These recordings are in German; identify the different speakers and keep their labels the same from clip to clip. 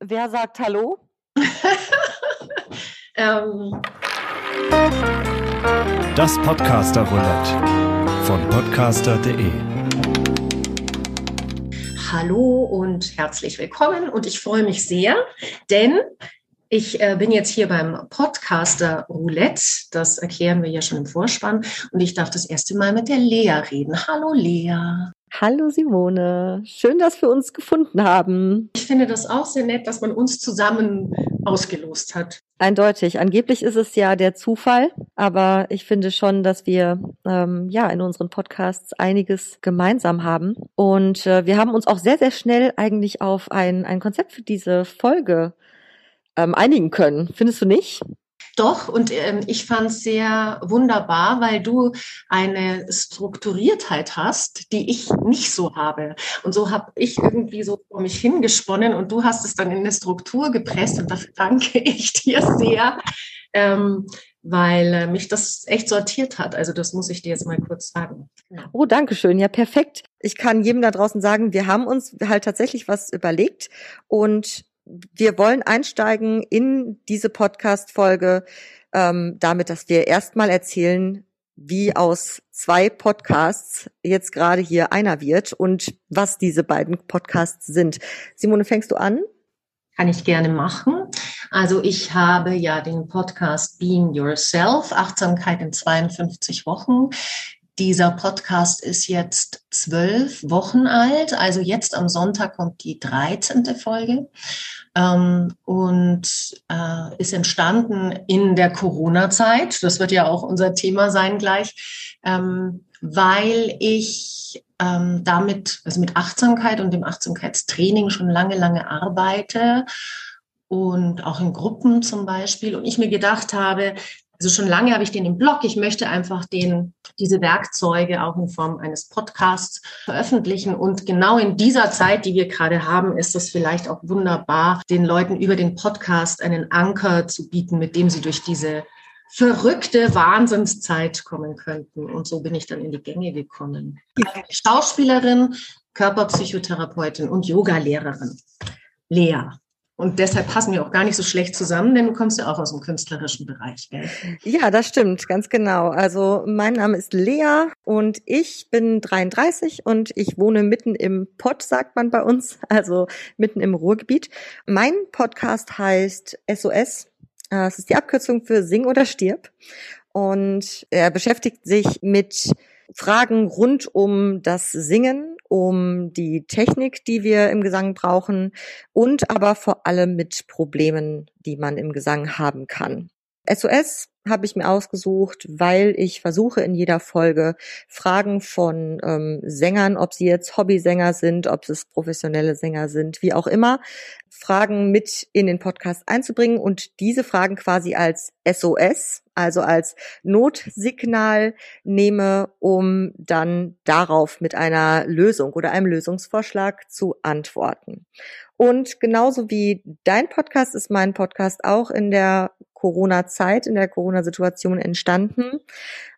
Speaker 1: wer sagt Hallo?
Speaker 2: ähm.
Speaker 3: Das Podcaster Roulette von podcaster.de.
Speaker 2: Hallo und herzlich willkommen und ich freue mich sehr, denn ich äh, bin jetzt hier beim Podcaster Roulette. Das erklären wir ja schon im Vorspann. Und ich darf das erste Mal mit der Lea reden. Hallo Lea.
Speaker 1: Hallo Simone. Schön, dass wir uns gefunden haben.
Speaker 2: Ich finde das auch sehr nett, dass man uns zusammen ausgelost hat.
Speaker 1: Eindeutig. Angeblich ist es ja der Zufall, aber ich finde schon, dass wir ähm, ja in unseren Podcasts einiges gemeinsam haben. Und äh, wir haben uns auch sehr, sehr schnell eigentlich auf ein, ein Konzept für diese Folge ähm, einigen können. Findest du nicht?
Speaker 2: Doch, und ähm, ich fand es sehr wunderbar, weil du eine Strukturiertheit hast, die ich nicht so habe. Und so habe ich irgendwie so vor mich hingesponnen und du hast es dann in eine Struktur gepresst und dafür danke ich dir sehr, ähm, weil äh, mich das echt sortiert hat. Also das muss ich dir jetzt mal kurz sagen.
Speaker 1: Oh, danke schön. Ja, perfekt. Ich kann jedem da draußen sagen, wir haben uns halt tatsächlich was überlegt und wir wollen einsteigen in diese Podcast-Folge ähm, damit, dass wir erstmal erzählen, wie aus zwei Podcasts jetzt gerade hier einer wird und was diese beiden Podcasts sind. Simone, fängst du an?
Speaker 2: Kann ich gerne machen. Also ich habe ja den Podcast Being Yourself, Achtsamkeit in 52 Wochen. Dieser Podcast ist jetzt zwölf Wochen alt. Also jetzt am Sonntag kommt die 13. Folge ähm, und äh, ist entstanden in der Corona-Zeit. Das wird ja auch unser Thema sein gleich, ähm, weil ich ähm, damit, also mit Achtsamkeit und dem Achtsamkeitstraining schon lange, lange arbeite und auch in Gruppen zum Beispiel. Und ich mir gedacht habe, also schon lange habe ich den im Blog. Ich möchte einfach den, diese Werkzeuge auch in Form eines Podcasts veröffentlichen. Und genau in dieser Zeit, die wir gerade haben, ist es vielleicht auch wunderbar, den Leuten über den Podcast einen Anker zu bieten, mit dem sie durch diese verrückte Wahnsinnszeit kommen könnten. Und so bin ich dann in die Gänge gekommen. Schauspielerin, Körperpsychotherapeutin und Yogalehrerin. Lea. Und deshalb passen wir auch gar nicht so schlecht zusammen, denn du kommst ja auch aus dem künstlerischen Bereich, gell?
Speaker 1: Ja, das stimmt, ganz genau. Also mein Name ist Lea und ich bin 33 und ich wohne mitten im Pott, sagt man bei uns, also mitten im Ruhrgebiet. Mein Podcast heißt SOS. Das ist die Abkürzung für Sing oder Stirb. Und er beschäftigt sich mit Fragen rund um das Singen, um die Technik, die wir im Gesang brauchen und aber vor allem mit Problemen, die man im Gesang haben kann. SOS habe ich mir ausgesucht, weil ich versuche in jeder Folge Fragen von ähm, Sängern, ob sie jetzt Hobbysänger sind, ob es professionelle Sänger sind, wie auch immer, Fragen mit in den Podcast einzubringen und diese Fragen quasi als SOS, also als Notsignal nehme, um dann darauf mit einer Lösung oder einem Lösungsvorschlag zu antworten. Und genauso wie dein Podcast ist mein Podcast auch in der Corona-Zeit, in der Corona-Situation entstanden,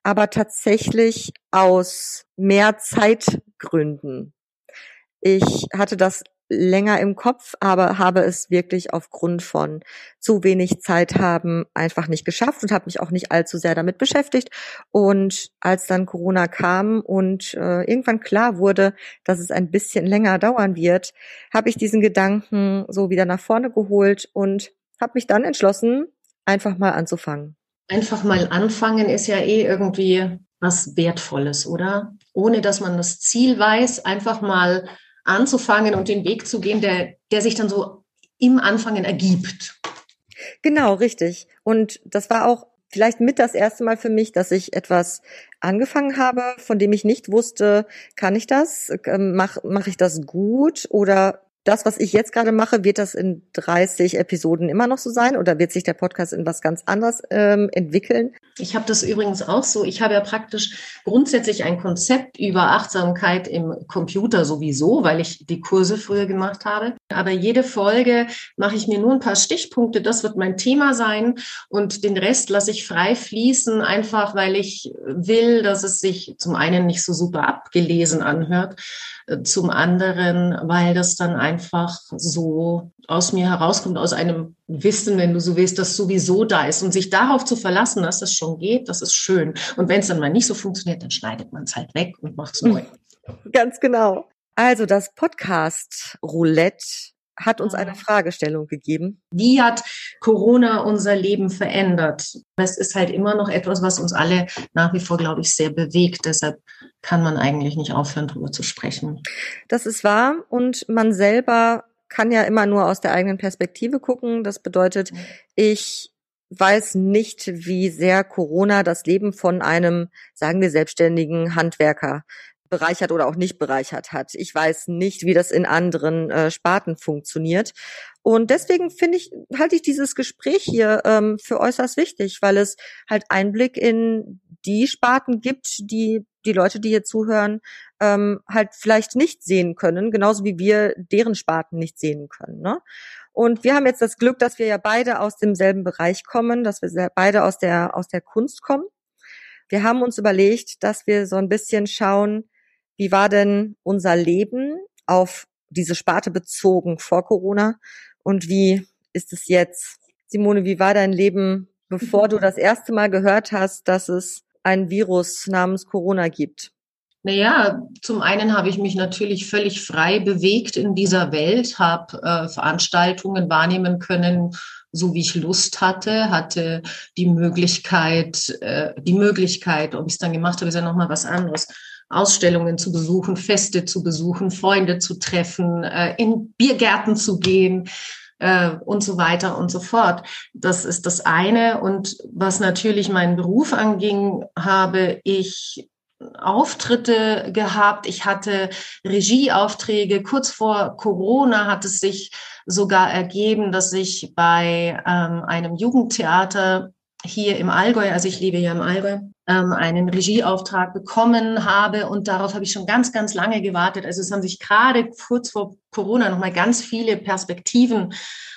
Speaker 1: aber tatsächlich aus mehr Zeitgründen. Ich hatte das länger im Kopf, aber habe es wirklich aufgrund von zu wenig Zeit haben einfach nicht geschafft und habe mich auch nicht allzu sehr damit beschäftigt. Und als dann Corona kam und äh, irgendwann klar wurde, dass es ein bisschen länger dauern wird, habe ich diesen Gedanken so wieder nach vorne geholt und habe mich dann entschlossen, einfach mal anzufangen.
Speaker 2: Einfach mal anfangen ist ja eh irgendwie was Wertvolles, oder? Ohne dass man das Ziel weiß, einfach mal anzufangen und den Weg zu gehen, der, der sich dann so im Anfangen ergibt.
Speaker 1: Genau, richtig. Und das war auch vielleicht mit das erste Mal für mich, dass ich etwas angefangen habe, von dem ich nicht wusste, kann ich das? Mache mach ich das gut oder das, was ich jetzt gerade mache, wird das in 30 Episoden immer noch so sein oder wird sich der Podcast in was ganz anderes ähm, entwickeln?
Speaker 2: Ich habe das übrigens auch so. Ich habe ja praktisch grundsätzlich ein Konzept über Achtsamkeit im Computer sowieso, weil ich die Kurse früher gemacht habe. Aber jede Folge mache ich mir nur ein paar Stichpunkte. Das wird mein Thema sein und den Rest lasse ich frei fließen, einfach weil ich will, dass es sich zum einen nicht so super abgelesen anhört zum anderen, weil das dann einfach so aus mir herauskommt, aus einem Wissen, wenn du so willst, das sowieso da ist. Und sich darauf zu verlassen, dass das schon geht, das ist schön. Und wenn es dann mal nicht so funktioniert, dann schneidet man es halt weg und macht es neu.
Speaker 1: Ganz genau. Also das Podcast Roulette hat uns eine Fragestellung gegeben.
Speaker 2: Wie hat Corona unser Leben verändert? Es ist halt immer noch etwas, was uns alle nach wie vor, glaube ich, sehr bewegt. Deshalb kann man eigentlich nicht aufhören, darüber zu sprechen.
Speaker 1: Das ist wahr. Und man selber kann ja immer nur aus der eigenen Perspektive gucken. Das bedeutet, ich weiß nicht, wie sehr Corona das Leben von einem, sagen wir, selbstständigen Handwerker bereichert oder auch nicht bereichert hat. Ich weiß nicht, wie das in anderen äh, Sparten funktioniert. Und deswegen finde ich, halte ich dieses Gespräch hier ähm, für äußerst wichtig, weil es halt Einblick in die Sparten gibt, die die Leute, die hier zuhören, ähm, halt vielleicht nicht sehen können, genauso wie wir deren Sparten nicht sehen können. Ne? Und wir haben jetzt das Glück, dass wir ja beide aus demselben Bereich kommen, dass wir beide aus der aus der Kunst kommen. Wir haben uns überlegt, dass wir so ein bisschen schauen, wie war denn unser Leben auf diese Sparte bezogen vor Corona und wie ist es jetzt? Simone, wie war dein Leben, bevor du das erste Mal gehört hast, dass es ein Virus namens Corona gibt?
Speaker 2: Naja, zum einen habe ich mich natürlich völlig frei bewegt in dieser Welt, habe äh, Veranstaltungen wahrnehmen können, so wie ich Lust hatte, hatte die Möglichkeit, äh, die Möglichkeit, ob ich es dann gemacht habe, ist ja nochmal was anderes, Ausstellungen zu besuchen, Feste zu besuchen, Freunde zu treffen, äh, in Biergärten zu gehen äh, und so weiter und so fort. Das ist das eine. Und was natürlich meinen Beruf anging, habe ich Auftritte gehabt. Ich hatte Regieaufträge. Kurz vor Corona hat es sich sogar ergeben, dass ich bei ähm, einem Jugendtheater hier im Allgäu, also ich lebe ja im Allgäu, ähm, einen Regieauftrag bekommen habe und darauf habe ich schon ganz, ganz lange gewartet. Also es haben sich gerade kurz vor Corona nochmal ganz viele Perspektiven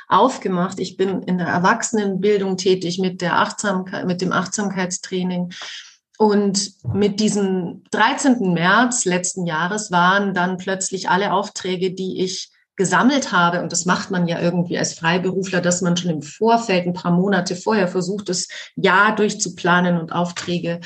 Speaker 2: aufgemacht. Ich bin in der Erwachsenenbildung tätig mit der Achtsamkeit, mit dem Achtsamkeitstraining. Und mit diesem 13. März letzten Jahres waren dann plötzlich alle Aufträge, die ich gesammelt habe, und das macht man ja irgendwie als Freiberufler, dass man schon im Vorfeld ein paar Monate vorher versucht, das Jahr durchzuplanen und Aufträge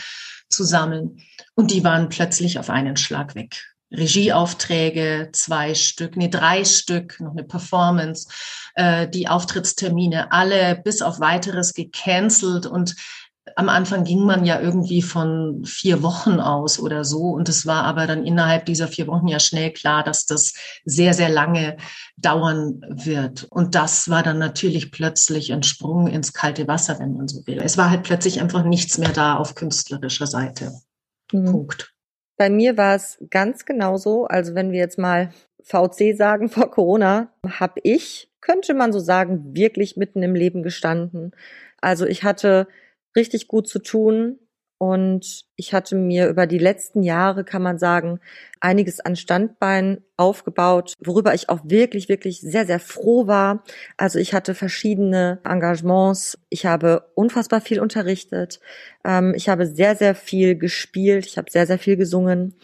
Speaker 2: zu sammeln. Und die waren plötzlich auf einen Schlag weg. Regieaufträge, zwei Stück, nee, drei Stück, noch eine Performance, äh, die Auftrittstermine, alle bis auf weiteres gecancelt und am Anfang ging man ja irgendwie von vier Wochen aus oder so. Und es war aber dann innerhalb dieser vier Wochen ja schnell klar, dass das sehr, sehr lange dauern wird. Und das war dann natürlich plötzlich ein Sprung ins kalte Wasser, wenn man so will. Es war halt plötzlich einfach nichts mehr da auf künstlerischer Seite. Mhm. Punkt.
Speaker 1: Bei mir war es ganz genauso. Also wenn wir jetzt mal VC sagen vor Corona, habe ich, könnte man so sagen, wirklich mitten im Leben gestanden. Also ich hatte richtig gut zu tun. Und ich hatte mir über die letzten Jahre, kann man sagen, einiges an Standbein aufgebaut, worüber ich auch wirklich, wirklich sehr, sehr froh war. Also ich hatte verschiedene Engagements. Ich habe unfassbar viel unterrichtet. Ähm, ich habe sehr, sehr viel gespielt. Ich habe sehr, sehr viel gesungen.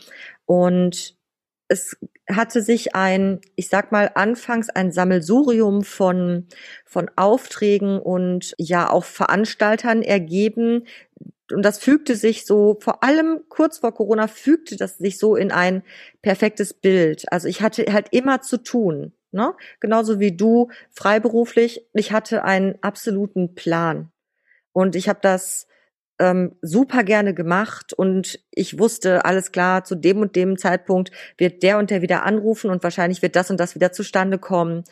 Speaker 1: Und es hatte sich ein, ich sag mal, anfangs ein Sammelsurium von, von Aufträgen und ja auch Veranstaltern ergeben. Und das fügte sich so, vor allem kurz vor Corona fügte das sich so in ein perfektes Bild. Also ich hatte halt immer zu tun, ne? Genauso wie du freiberuflich. Ich hatte einen absoluten Plan. Und ich habe das ähm, super gerne gemacht und ich wusste, alles klar, zu dem und dem Zeitpunkt wird der und der wieder anrufen und wahrscheinlich wird das und das wieder zustande kommen.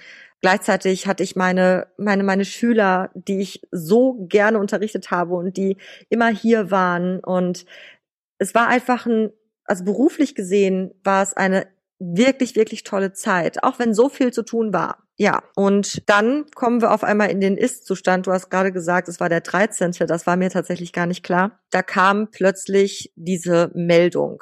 Speaker 1: Gleichzeitig hatte ich meine, meine, meine Schüler, die ich so gerne unterrichtet habe und die immer hier waren und es war einfach ein, also beruflich gesehen war es eine wirklich, wirklich tolle Zeit, auch wenn so viel zu tun war. Ja, und dann kommen wir auf einmal in den Ist-Zustand. Du hast gerade gesagt, es war der 13. Das war mir tatsächlich gar nicht klar. Da kam plötzlich diese Meldung.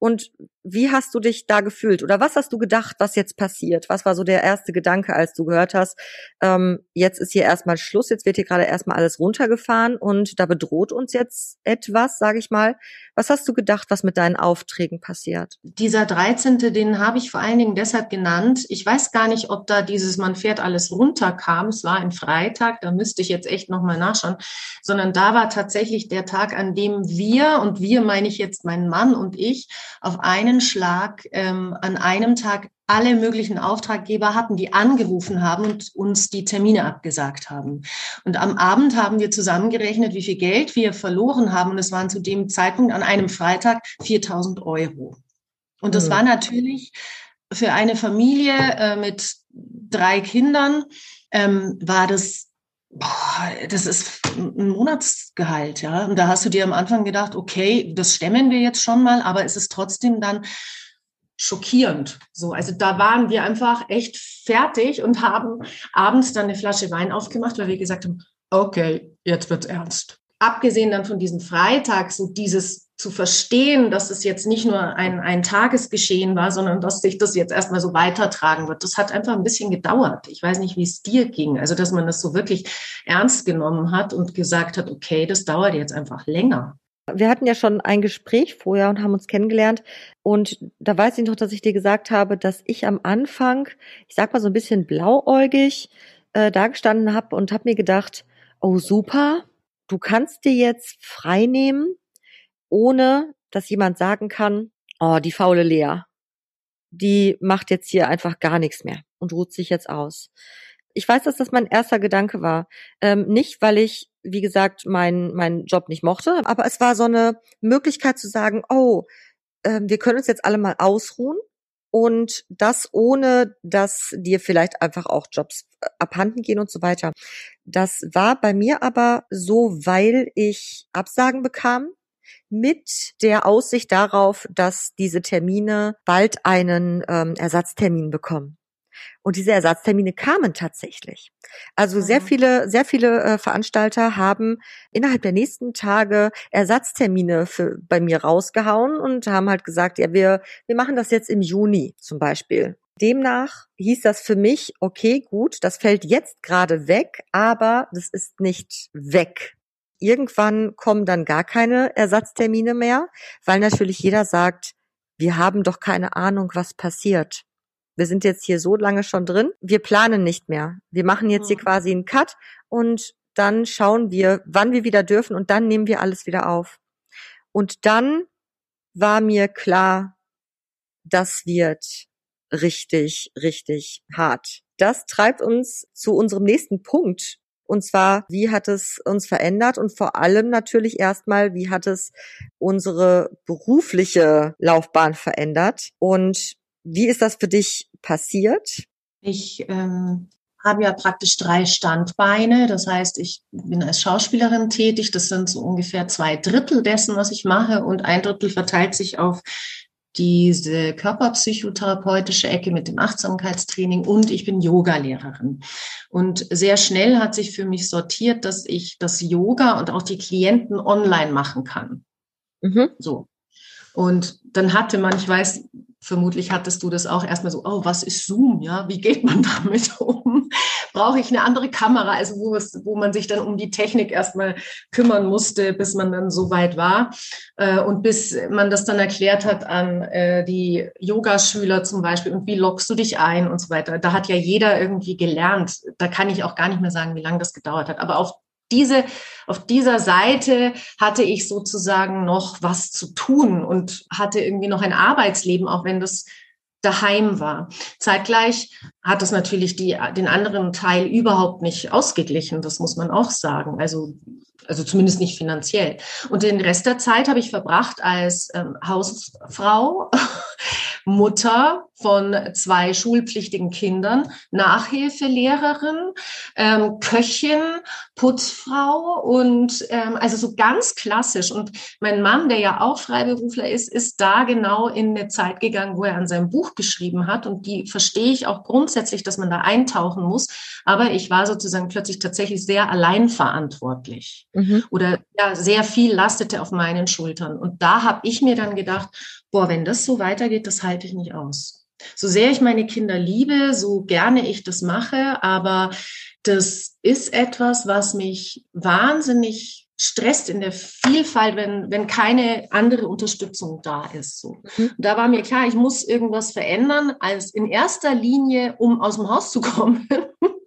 Speaker 1: Und wie hast du dich da gefühlt oder was hast du gedacht, was jetzt passiert? Was war so der erste Gedanke, als du gehört hast, ähm, jetzt ist hier erstmal Schluss, jetzt wird hier gerade erstmal alles runtergefahren und da bedroht uns jetzt etwas, sage ich mal. Was hast du gedacht, was mit deinen Aufträgen passiert?
Speaker 2: Dieser 13., den habe ich vor allen Dingen deshalb genannt. Ich weiß gar nicht, ob da dieses Man fährt alles runter kam. Es war ein Freitag, da müsste ich jetzt echt nochmal nachschauen, sondern da war tatsächlich der Tag, an dem wir, und wir meine ich jetzt mein Mann und ich, auf einen Schlag ähm, an einem Tag alle möglichen Auftraggeber hatten, die angerufen haben und uns die Termine abgesagt haben. Und am Abend haben wir zusammengerechnet, wie viel Geld wir verloren haben. Und es waren zu dem Zeitpunkt an einem Freitag 4000 Euro. Und das mhm. war natürlich für eine Familie äh, mit drei Kindern, ähm, war das das ist ein Monatsgehalt, ja. Und da hast du dir am Anfang gedacht, okay, das stemmen wir jetzt schon mal, aber es ist trotzdem dann schockierend. So, also da waren wir einfach echt fertig und haben abends dann eine Flasche Wein aufgemacht, weil wir gesagt haben, okay, jetzt wird's ernst. Abgesehen dann von diesem Freitag, so dieses zu verstehen, dass es jetzt nicht nur ein, ein Tagesgeschehen war, sondern dass sich das jetzt erstmal so weitertragen wird. Das hat einfach ein bisschen gedauert. Ich weiß nicht, wie es dir ging. Also, dass man das so wirklich ernst genommen hat und gesagt hat, okay, das dauert jetzt einfach länger.
Speaker 1: Wir hatten ja schon ein Gespräch vorher und haben uns kennengelernt. Und da weiß ich noch, dass ich dir gesagt habe, dass ich am Anfang, ich sag mal so ein bisschen blauäugig, äh, dagestanden habe und habe mir gedacht, oh super, du kannst dir jetzt frei nehmen ohne dass jemand sagen kann, oh, die faule Lea, die macht jetzt hier einfach gar nichts mehr und ruht sich jetzt aus. Ich weiß, dass das mein erster Gedanke war. Ähm, nicht, weil ich, wie gesagt, meinen meinen Job nicht mochte, aber es war so eine Möglichkeit zu sagen, oh, äh, wir können uns jetzt alle mal ausruhen und das ohne, dass dir vielleicht einfach auch Jobs äh, abhanden gehen und so weiter. Das war bei mir aber so, weil ich Absagen bekam mit der Aussicht darauf, dass diese Termine bald einen ähm, Ersatztermin bekommen. Und diese Ersatztermine kamen tatsächlich. Also sehr viele, sehr viele äh, Veranstalter haben innerhalb der nächsten Tage Ersatztermine für, bei mir rausgehauen und haben halt gesagt, ja, wir, wir machen das jetzt im Juni zum Beispiel. Demnach hieß das für mich, okay, gut, das fällt jetzt gerade weg, aber das ist nicht weg irgendwann kommen dann gar keine Ersatztermine mehr, weil natürlich jeder sagt, wir haben doch keine Ahnung, was passiert. Wir sind jetzt hier so lange schon drin, wir planen nicht mehr. Wir machen jetzt hier mhm. quasi einen Cut und dann schauen wir, wann wir wieder dürfen und dann nehmen wir alles wieder auf. Und dann war mir klar, das wird richtig, richtig hart. Das treibt uns zu unserem nächsten Punkt, und zwar, wie hat es uns verändert und vor allem natürlich erstmal, wie hat es unsere berufliche Laufbahn verändert und wie ist das für dich passiert?
Speaker 2: Ich ähm, habe ja praktisch drei Standbeine. Das heißt, ich bin als Schauspielerin tätig. Das sind so ungefähr zwei Drittel dessen, was ich mache. Und ein Drittel verteilt sich auf diese körperpsychotherapeutische Ecke mit dem Achtsamkeitstraining und ich bin Yogalehrerin. Und sehr schnell hat sich für mich sortiert, dass ich das Yoga und auch die Klienten online machen kann. Mhm. So. Und dann hatte man, ich weiß, vermutlich hattest du das auch erstmal so, oh, was ist Zoom? Ja, wie geht man damit um? Brauche ich eine andere Kamera? Also wo, es, wo man sich dann um die Technik erstmal kümmern musste, bis man dann so weit war. Äh, und bis man das dann erklärt hat an äh, die Yogaschüler zum Beispiel und wie lockst du dich ein und so weiter. Da hat ja jeder irgendwie gelernt. Da kann ich auch gar nicht mehr sagen, wie lange das gedauert hat. Aber auf diese, auf dieser Seite hatte ich sozusagen noch was zu tun und hatte irgendwie noch ein Arbeitsleben, auch wenn das daheim war. Zeitgleich hat das natürlich die, den anderen Teil überhaupt nicht ausgeglichen, das muss man auch sagen. Also, also zumindest nicht finanziell. Und den Rest der Zeit habe ich verbracht als ähm, Hausfrau Mutter von zwei schulpflichtigen Kindern, Nachhilfelehrerin, ähm, Köchin, Putzfrau und ähm, also so ganz klassisch. Und mein Mann, der ja auch Freiberufler ist, ist da genau in eine Zeit gegangen, wo er an seinem Buch geschrieben hat. Und die verstehe ich auch grundsätzlich, dass man da eintauchen muss. Aber ich war sozusagen plötzlich tatsächlich sehr allein verantwortlich. Mhm. Oder ja, sehr viel lastete auf meinen Schultern. Und da habe ich mir dann gedacht, boah, wenn das so weitergeht, das halte ich nicht aus. So sehr ich meine Kinder liebe, so gerne ich das mache, aber das ist etwas, was mich wahnsinnig stresst in der Vielfalt, wenn, wenn keine andere Unterstützung da ist. So. Mhm. Da war mir klar, ich muss irgendwas verändern, als in erster Linie, um aus dem Haus zu kommen.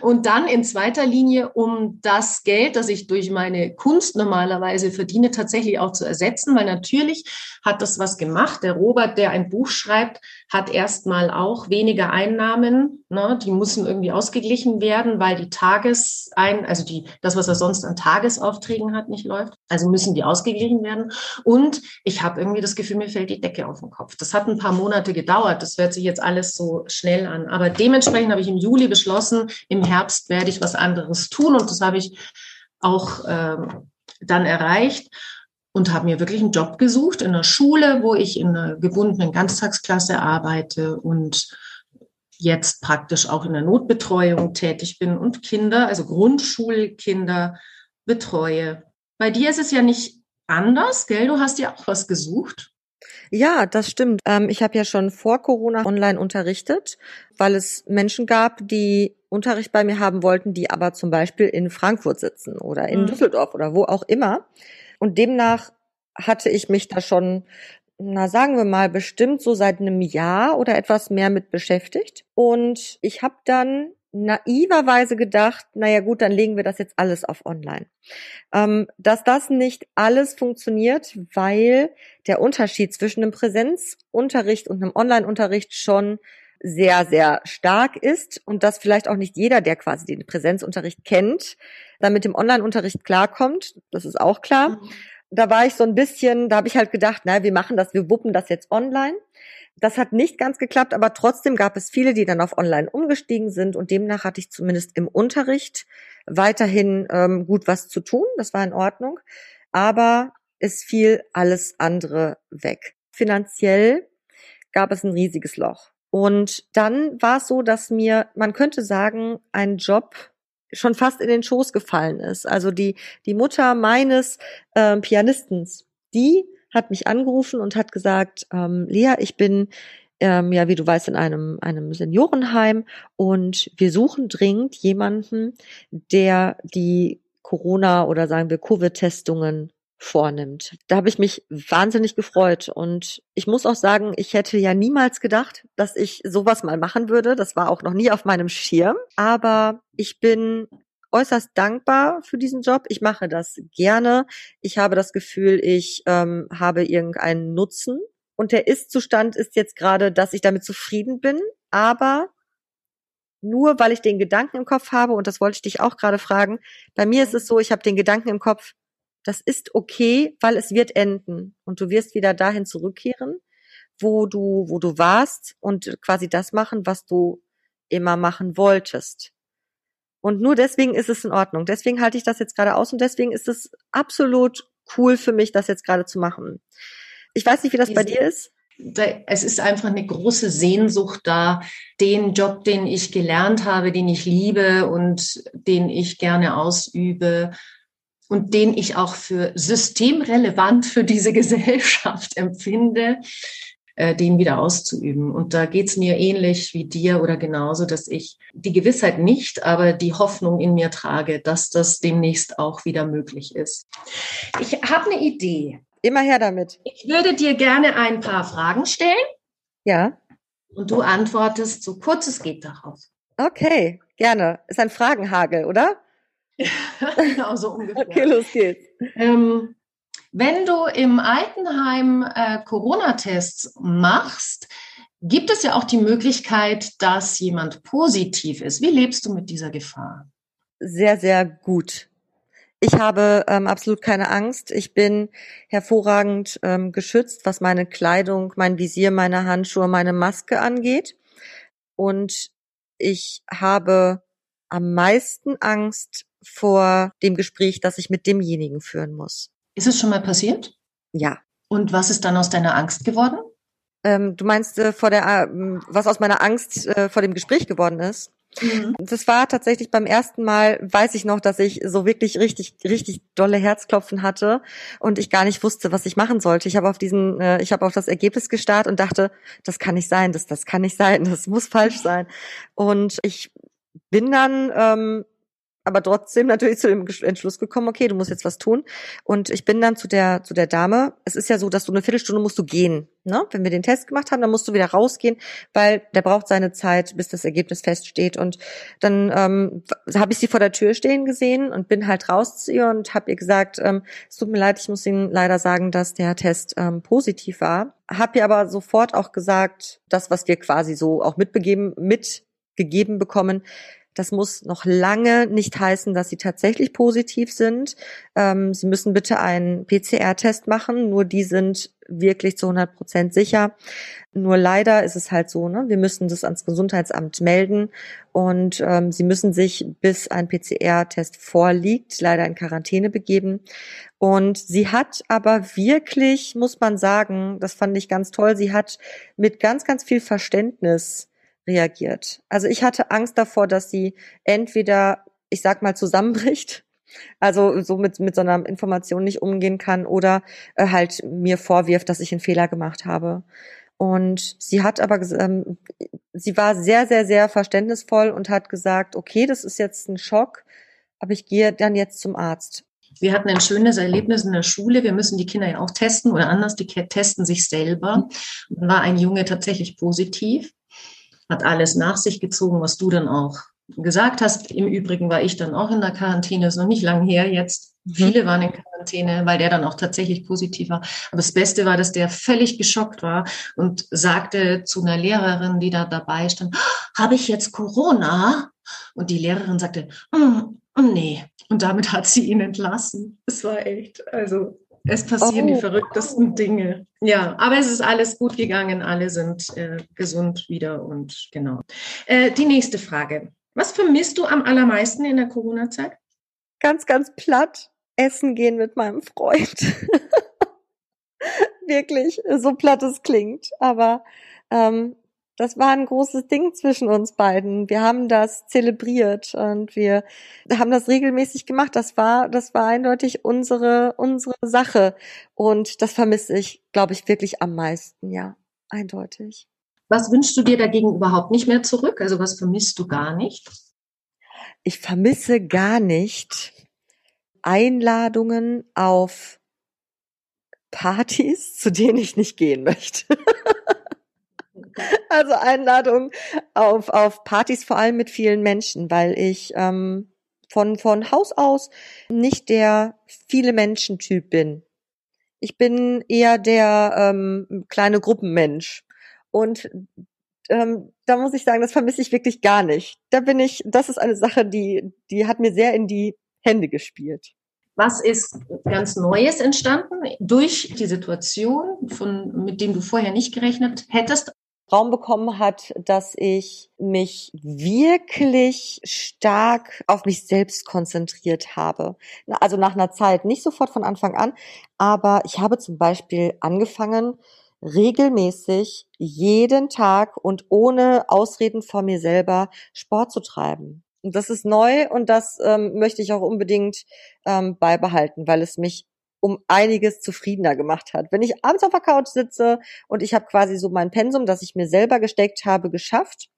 Speaker 2: Und dann in zweiter Linie, um das Geld, das ich durch meine Kunst normalerweise verdiene, tatsächlich auch zu ersetzen, weil natürlich hat das was gemacht. Der Robert, der ein Buch schreibt, hat erstmal auch weniger Einnahmen. Ne? Die müssen irgendwie ausgeglichen werden, weil die Tagesein, also die, das, was er sonst an Tagesaufträgen hat, nicht läuft. Also müssen die ausgeglichen werden. Und ich habe irgendwie das Gefühl, mir fällt die Decke auf den Kopf. Das hat ein paar Monate gedauert. Das hört sich jetzt alles so schnell an. Aber dementsprechend habe ich im Juli beschlossen, im Herbst werde ich was anderes tun. Und das habe ich auch ähm, dann erreicht und habe mir wirklich einen Job gesucht in einer Schule, wo ich in einer gebundenen Ganztagsklasse arbeite und jetzt praktisch auch in der Notbetreuung tätig bin und Kinder, also Grundschulkinder betreue. Bei dir ist es ja nicht anders, gell? Du hast ja auch was gesucht.
Speaker 1: Ja, das stimmt. Ähm, ich habe ja schon vor Corona online unterrichtet, weil es Menschen gab, die Unterricht bei mir haben wollten, die aber zum Beispiel in Frankfurt sitzen oder in mhm. Düsseldorf oder wo auch immer. Und demnach hatte ich mich da schon, na sagen wir mal, bestimmt so seit einem Jahr oder etwas mehr mit beschäftigt. Und ich habe dann naiverweise gedacht, naja gut, dann legen wir das jetzt alles auf online. Ähm, dass das nicht alles funktioniert, weil der Unterschied zwischen einem Präsenzunterricht und einem Online-Unterricht schon sehr, sehr stark ist und dass vielleicht auch nicht jeder, der quasi den Präsenzunterricht kennt, dann mit dem Online-Unterricht klarkommt. Das ist auch klar. Mhm. Da war ich so ein bisschen, da habe ich halt gedacht, na, wir machen das, wir wuppen das jetzt online. Das hat nicht ganz geklappt, aber trotzdem gab es viele, die dann auf Online umgestiegen sind und demnach hatte ich zumindest im Unterricht weiterhin ähm, gut was zu tun. Das war in Ordnung, aber es fiel alles andere weg. Finanziell gab es ein riesiges Loch. Und dann war es so, dass mir, man könnte sagen, ein Job schon fast in den Schoß gefallen ist. Also die, die Mutter meines ähm, Pianistens, die hat mich angerufen und hat gesagt, ähm, Lea, ich bin ähm, ja, wie du weißt, in einem, einem Seniorenheim und wir suchen dringend jemanden, der die Corona oder sagen wir Covid-Testungen vornimmt. Da habe ich mich wahnsinnig gefreut und ich muss auch sagen, ich hätte ja niemals gedacht, dass ich sowas mal machen würde. Das war auch noch nie auf meinem Schirm, aber ich bin äußerst dankbar für diesen Job. Ich mache das gerne. Ich habe das Gefühl, ich ähm, habe irgendeinen Nutzen und der Ist-Zustand ist jetzt gerade, dass ich damit zufrieden bin, aber nur weil ich den Gedanken im Kopf habe, und das wollte ich dich auch gerade fragen, bei mir ist es so, ich habe den Gedanken im Kopf, das ist okay, weil es wird enden und du wirst wieder dahin zurückkehren, wo du, wo du warst und quasi das machen, was du immer machen wolltest. Und nur deswegen ist es in Ordnung. Deswegen halte ich das jetzt gerade aus und deswegen ist es absolut cool für mich, das jetzt gerade zu machen. Ich weiß nicht, wie das bei dir ist.
Speaker 2: Es ist einfach eine große Sehnsucht da, den Job, den ich gelernt habe, den ich liebe und den ich gerne ausübe, und den ich auch für systemrelevant für diese Gesellschaft empfinde, äh, den wieder auszuüben. Und da geht's mir ähnlich wie dir oder genauso, dass ich die Gewissheit nicht, aber die Hoffnung in mir trage, dass das demnächst auch wieder möglich ist. Ich habe eine Idee.
Speaker 1: Immer her damit.
Speaker 2: Ich würde dir gerne ein paar Fragen stellen.
Speaker 1: Ja.
Speaker 2: Und du antwortest so kurz es geht darauf.
Speaker 1: Okay, gerne. Ist ein Fragenhagel, oder?
Speaker 2: genau so ungefähr.
Speaker 1: Okay, los geht's.
Speaker 2: Ähm, wenn du im Altenheim äh, Corona-Tests machst, gibt es ja auch die Möglichkeit, dass jemand positiv ist. Wie lebst du mit dieser Gefahr?
Speaker 1: Sehr, sehr gut. Ich habe ähm, absolut keine Angst. Ich bin hervorragend ähm, geschützt, was meine Kleidung, mein Visier, meine Handschuhe, meine Maske angeht. Und ich habe am meisten Angst vor dem Gespräch, das ich mit demjenigen führen muss.
Speaker 2: Ist es schon mal passiert?
Speaker 1: Ja.
Speaker 2: Und was ist dann aus deiner Angst geworden?
Speaker 1: Ähm, du meinst äh, vor der, äh, was aus meiner Angst äh, vor dem Gespräch geworden ist? Mhm. Das war tatsächlich beim ersten Mal, weiß ich noch, dass ich so wirklich richtig, richtig dolle Herzklopfen hatte und ich gar nicht wusste, was ich machen sollte. Ich habe auf diesen, äh, ich habe auf das Ergebnis gestarrt und dachte, das kann nicht sein, das, das kann nicht sein, das muss falsch sein. Und ich bin dann ähm, aber trotzdem natürlich zu dem Entschluss gekommen, okay, du musst jetzt was tun. Und ich bin dann zu der, zu der Dame. Es ist ja so, dass du eine Viertelstunde musst du gehen. Ne? Wenn wir den Test gemacht haben, dann musst du wieder rausgehen, weil der braucht seine Zeit, bis das Ergebnis feststeht. Und dann ähm, habe ich sie vor der Tür stehen gesehen und bin halt raus zu ihr und habe ihr gesagt, ähm, es tut mir leid, ich muss Ihnen leider sagen, dass der Test ähm, positiv war. Hab ihr aber sofort auch gesagt, das, was wir quasi so auch mitbegeben, mitgegeben bekommen, das muss noch lange nicht heißen, dass sie tatsächlich positiv sind. Ähm, sie müssen bitte einen PCR-Test machen. Nur die sind wirklich zu 100 Prozent sicher. Nur leider ist es halt so, ne? wir müssen das ans Gesundheitsamt melden und ähm, sie müssen sich, bis ein PCR-Test vorliegt, leider in Quarantäne begeben. Und sie hat aber wirklich, muss man sagen, das fand ich ganz toll, sie hat mit ganz, ganz viel Verständnis reagiert. Also ich hatte Angst davor, dass sie entweder, ich sag mal, zusammenbricht, also so mit, mit so einer Information nicht umgehen kann oder äh, halt mir vorwirft, dass ich einen Fehler gemacht habe. Und sie hat aber, ähm, sie war sehr, sehr, sehr verständnisvoll und hat gesagt, okay, das ist jetzt ein Schock, aber ich gehe dann jetzt zum Arzt.
Speaker 2: Wir hatten ein schönes Erlebnis in der Schule. Wir müssen die Kinder ja auch testen oder anders, die testen sich selber. Und dann war ein Junge tatsächlich positiv hat alles nach sich gezogen, was du dann auch gesagt hast. Im Übrigen war ich dann auch in der Quarantäne, ist noch nicht lang her jetzt. Mhm. Viele waren in Quarantäne, weil der dann auch tatsächlich positiv war. Aber das Beste war, dass der völlig geschockt war und sagte zu einer Lehrerin, die da dabei stand, habe ich jetzt Corona? Und die Lehrerin sagte, mm, mm, nee. Und damit hat sie ihn entlassen. Es war echt, also es passieren oh. die verrücktesten Dinge. Ja, aber es ist alles gut gegangen. Alle sind äh, gesund wieder und genau. Äh, die nächste Frage. Was vermisst du am allermeisten in der Corona-Zeit?
Speaker 1: Ganz, ganz platt. Essen gehen mit meinem Freund. Wirklich, so platt es klingt. Aber ähm, das war ein großes Ding zwischen uns beiden. Wir haben das zelebriert und wir haben das regelmäßig gemacht. Das war, das war eindeutig unsere, unsere Sache. Und das vermisse ich, glaube ich, wirklich am meisten, ja. Eindeutig.
Speaker 2: Was wünschst du dir dagegen überhaupt nicht mehr zurück? Also was vermisst du gar nicht?
Speaker 1: Ich vermisse gar nicht Einladungen auf Partys, zu denen ich nicht gehen möchte. Also Einladung auf, auf Partys, vor allem mit vielen Menschen, weil ich ähm, von, von Haus aus nicht der viele Menschen-Typ bin. Ich bin eher der ähm, kleine Gruppenmensch. Und ähm, da muss ich sagen, das vermisse ich wirklich gar nicht. Da bin ich, das ist eine Sache, die, die hat mir sehr in die Hände gespielt.
Speaker 2: Was ist ganz Neues entstanden durch die Situation, von, mit dem du vorher nicht gerechnet hättest?
Speaker 1: Raum bekommen hat, dass ich mich wirklich stark auf mich selbst konzentriert habe. Also nach einer Zeit, nicht sofort von Anfang an, aber ich habe zum Beispiel angefangen, regelmäßig jeden Tag und ohne Ausreden vor mir selber Sport zu treiben. Und das ist neu und das ähm, möchte ich auch unbedingt ähm, beibehalten, weil es mich um einiges zufriedener gemacht hat. Wenn ich abends auf der Couch sitze und ich habe quasi so mein Pensum, das ich mir selber gesteckt habe, geschafft,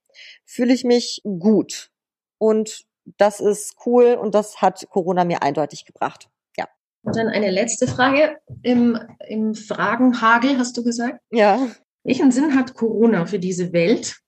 Speaker 1: fühle ich mich gut. Und das ist cool und das hat Corona mir eindeutig gebracht. Ja.
Speaker 2: Und dann eine letzte Frage. Im, im Fragenhagel hast du gesagt?
Speaker 1: Ja.
Speaker 2: Welchen Sinn hat Corona für diese Welt?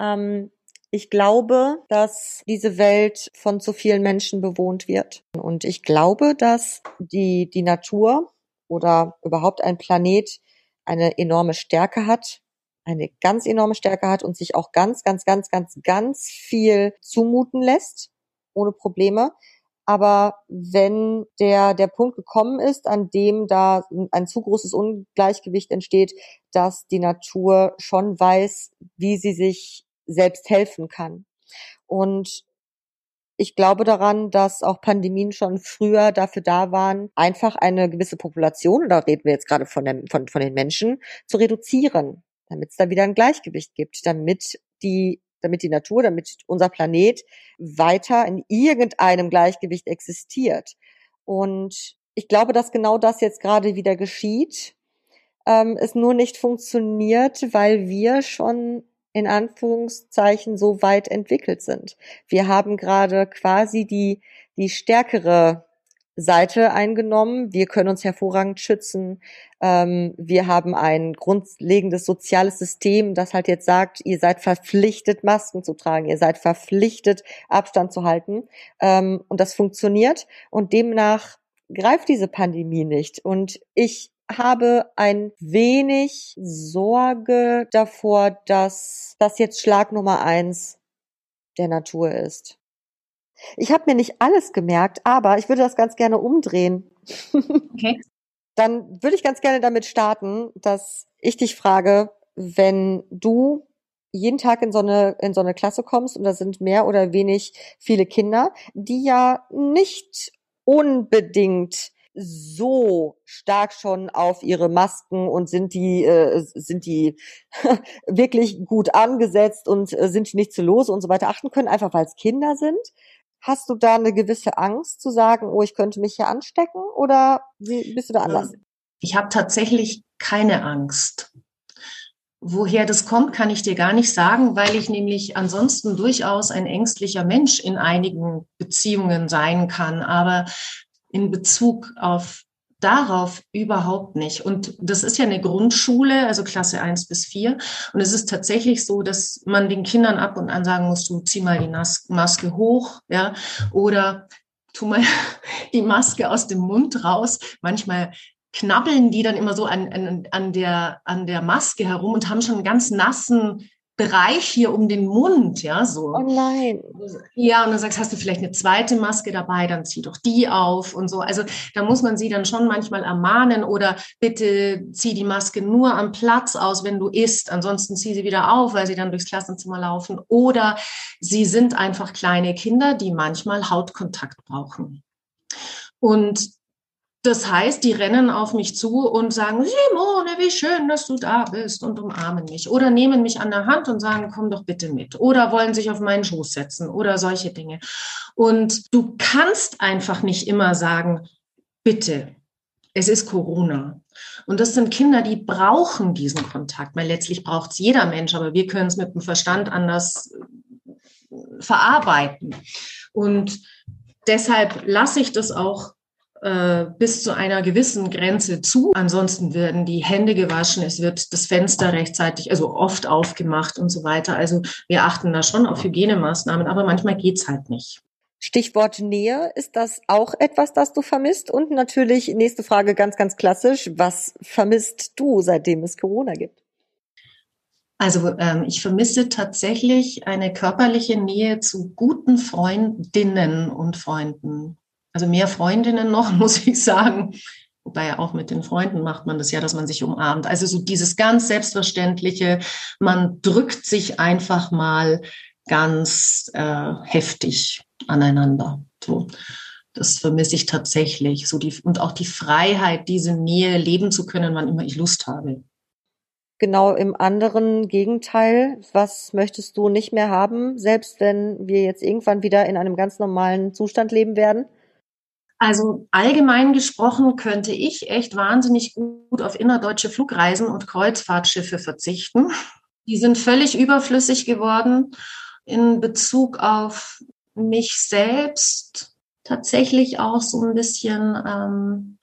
Speaker 1: Ähm, ich glaube, dass diese Welt von zu vielen Menschen bewohnt wird. Und ich glaube, dass die, die Natur oder überhaupt ein Planet eine enorme Stärke hat, eine ganz enorme Stärke hat und sich auch ganz, ganz, ganz, ganz, ganz viel zumuten lässt, ohne Probleme. Aber wenn der, der Punkt gekommen ist, an dem da ein zu großes Ungleichgewicht entsteht, dass die Natur schon weiß, wie sie sich selbst helfen kann. Und ich glaube daran, dass auch Pandemien schon früher dafür da waren, einfach eine gewisse Population, da reden wir jetzt gerade von, dem, von, von den Menschen, zu reduzieren, damit es da wieder ein Gleichgewicht gibt, damit die damit die Natur, damit unser Planet weiter in irgendeinem Gleichgewicht existiert. Und ich glaube, dass genau das jetzt gerade wieder geschieht. Ähm, es nur nicht funktioniert, weil wir schon in Anführungszeichen so weit entwickelt sind. Wir haben gerade quasi die, die stärkere Seite eingenommen. Wir können uns hervorragend schützen. Ähm, wir haben ein grundlegendes soziales System, das halt jetzt sagt, ihr seid verpflichtet, Masken zu tragen, ihr seid verpflichtet, Abstand zu halten. Ähm, und das funktioniert. Und demnach greift diese Pandemie nicht. Und ich habe ein wenig Sorge davor, dass das jetzt Schlag Nummer eins der Natur ist. Ich habe mir nicht alles gemerkt, aber ich würde das ganz gerne umdrehen. Okay. Dann würde ich ganz gerne damit starten, dass ich dich frage, wenn du jeden Tag in so eine in so eine Klasse kommst und da sind mehr oder wenig viele Kinder, die ja nicht unbedingt so stark schon auf ihre Masken und sind die äh, sind die wirklich gut angesetzt und äh, sind die nicht zu los und so weiter achten können, einfach weil es Kinder sind. Hast du da eine gewisse Angst zu sagen, oh, ich könnte mich hier anstecken oder wie bist du da anders?
Speaker 2: Ich habe tatsächlich keine Angst. Woher das kommt, kann ich dir gar nicht sagen, weil ich nämlich ansonsten durchaus ein ängstlicher Mensch in einigen Beziehungen sein kann. Aber in Bezug auf darauf überhaupt nicht. Und das ist ja eine Grundschule, also Klasse eins bis vier. Und es ist tatsächlich so, dass man den Kindern ab und an sagen muss, du zieh mal die Maske hoch, ja, oder tu mal die Maske aus dem Mund raus. Manchmal knabbeln die dann immer so an, an, an, der, an der Maske herum und haben schon einen ganz nassen Bereich hier um den Mund, ja, so.
Speaker 1: Oh nein.
Speaker 2: Ja, und dann sagst, hast du vielleicht eine zweite Maske dabei, dann zieh doch die auf und so. Also da muss man sie dann schon manchmal ermahnen oder bitte zieh die Maske nur am Platz aus, wenn du isst. Ansonsten zieh sie wieder auf, weil sie dann durchs Klassenzimmer laufen. Oder sie sind einfach kleine Kinder, die manchmal Hautkontakt brauchen. Und das heißt, die rennen auf mich zu und sagen, Simone, wie schön, dass du da bist und umarmen mich. Oder nehmen mich an der Hand und sagen, komm doch bitte mit. Oder wollen sich auf meinen Schoß setzen oder solche Dinge. Und du kannst einfach nicht immer sagen, bitte, es ist Corona. Und das sind Kinder, die brauchen diesen Kontakt, weil letztlich braucht es jeder Mensch, aber wir können es mit dem Verstand anders verarbeiten. Und deshalb lasse ich das auch äh, bis zu einer gewissen Grenze zu. Ansonsten werden die Hände gewaschen, es wird das Fenster rechtzeitig, also oft aufgemacht und so weiter. Also wir achten da schon auf Hygienemaßnahmen, aber manchmal geht's halt nicht.
Speaker 1: Stichwort Nähe, ist das auch etwas, das du vermisst? Und natürlich, nächste Frage ganz, ganz klassisch, was vermisst du, seitdem es Corona gibt?
Speaker 2: Also ähm, ich vermisse tatsächlich eine körperliche Nähe zu guten Freundinnen und Freunden also mehr Freundinnen noch, muss ich sagen. Wobei auch mit den Freunden macht man das ja, dass man sich umarmt. Also so dieses ganz Selbstverständliche, man drückt sich einfach mal ganz äh, heftig aneinander. So. Das vermisse ich tatsächlich. So die, und auch die Freiheit, diese Nähe leben zu können, wann immer ich Lust habe.
Speaker 1: Genau im anderen Gegenteil, was möchtest du nicht mehr haben, selbst wenn wir jetzt irgendwann wieder in einem ganz normalen Zustand leben werden?
Speaker 2: Also allgemein gesprochen könnte ich echt wahnsinnig gut auf innerdeutsche Flugreisen und Kreuzfahrtschiffe verzichten. Die sind völlig überflüssig geworden in Bezug auf mich selbst. Tatsächlich auch so ein bisschen, ähm,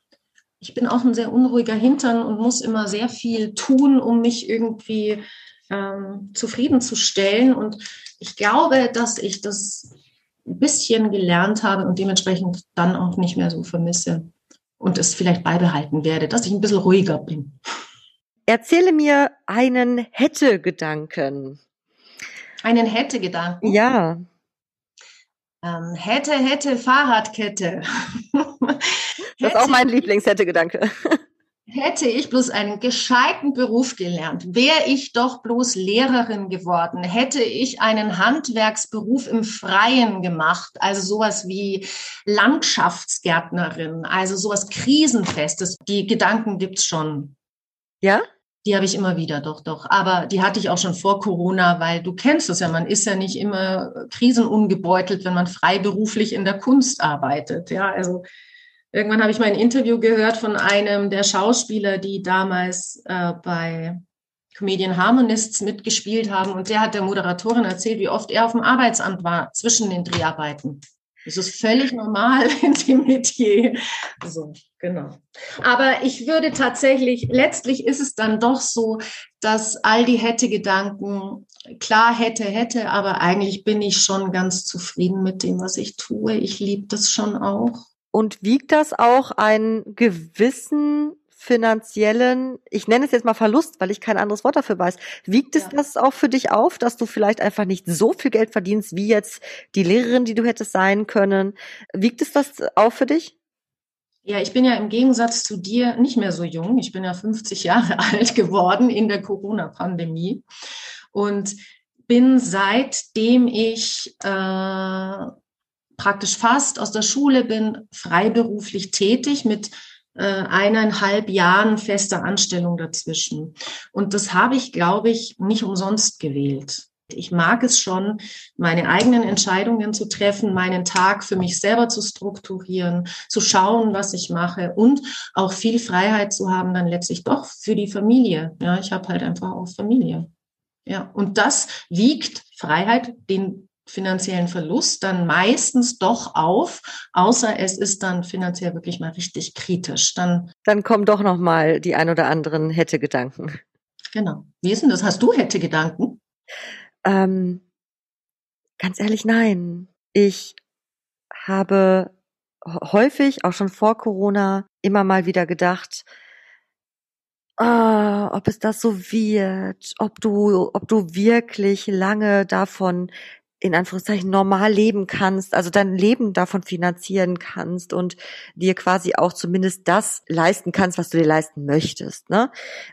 Speaker 2: ich bin auch ein sehr unruhiger Hintern und muss immer sehr viel tun, um mich irgendwie ähm, zufriedenzustellen. Und ich glaube, dass ich das ein bisschen gelernt habe und dementsprechend dann auch nicht mehr so vermisse und es vielleicht beibehalten werde, dass ich ein bisschen ruhiger bin.
Speaker 1: Erzähle mir einen Hätte-Gedanken.
Speaker 2: Einen Hätte-Gedanken?
Speaker 1: Ja.
Speaker 2: Ähm, hätte, hätte, Fahrradkette.
Speaker 1: das ist auch mein Lieblings-Hätte-Gedanke.
Speaker 2: Hätte ich bloß einen gescheiten Beruf gelernt, wäre ich doch bloß Lehrerin geworden, hätte ich einen Handwerksberuf im Freien gemacht, also sowas wie Landschaftsgärtnerin, also sowas Krisenfestes. Die Gedanken gibt's schon.
Speaker 1: Ja?
Speaker 2: Die habe ich immer wieder, doch, doch. Aber die hatte ich auch schon vor Corona, weil du kennst es ja, man ist ja nicht immer krisenungebeutelt, wenn man freiberuflich in der Kunst arbeitet. Ja, also irgendwann habe ich mal ein Interview gehört von einem der Schauspieler, die damals äh, bei Comedian Harmonists mitgespielt haben. Und der hat der Moderatorin erzählt, wie oft er auf dem Arbeitsamt war zwischen den Dreharbeiten. Das ist völlig normal in dem Metier. So, genau. Aber ich würde tatsächlich, letztlich ist es dann doch so, dass all die Hätte-Gedanken, klar hätte, hätte, aber eigentlich bin ich schon ganz zufrieden mit dem, was ich tue. Ich liebe das schon auch.
Speaker 1: Und wiegt das auch einen gewissen finanziellen, ich nenne es jetzt mal Verlust, weil ich kein anderes Wort dafür weiß. Wiegt es ja. das auch für dich auf, dass du vielleicht einfach nicht so viel Geld verdienst, wie jetzt die Lehrerin, die du hättest sein können? Wiegt es das auf für dich?
Speaker 2: Ja, ich bin ja im Gegensatz zu dir nicht mehr so jung. Ich bin ja 50 Jahre alt geworden in der Corona-Pandemie und bin seitdem ich äh, praktisch fast aus der Schule bin, freiberuflich tätig mit äh, eineinhalb Jahren fester Anstellung dazwischen. Und das habe ich, glaube ich, nicht umsonst gewählt. Ich mag es schon, meine eigenen Entscheidungen zu treffen, meinen Tag für mich selber zu strukturieren, zu schauen, was ich mache und auch viel Freiheit zu haben, dann letztlich doch für die Familie. Ja, ich habe halt einfach auch Familie. Ja, und das wiegt Freiheit, den finanziellen Verlust dann meistens doch auf, außer es ist dann finanziell wirklich mal richtig kritisch. Dann,
Speaker 1: dann kommen doch noch mal die ein oder anderen hätte Gedanken.
Speaker 2: Genau. Wie ist denn das? Hast du hätte Gedanken?
Speaker 1: Ähm, ganz ehrlich, nein. Ich habe häufig, auch schon vor Corona, immer mal wieder gedacht, oh, ob es das so wird, ob du, ob du wirklich lange davon in Anführungszeichen normal leben kannst, also dein Leben davon finanzieren kannst und dir quasi auch zumindest das leisten kannst, was du dir leisten möchtest. Ne?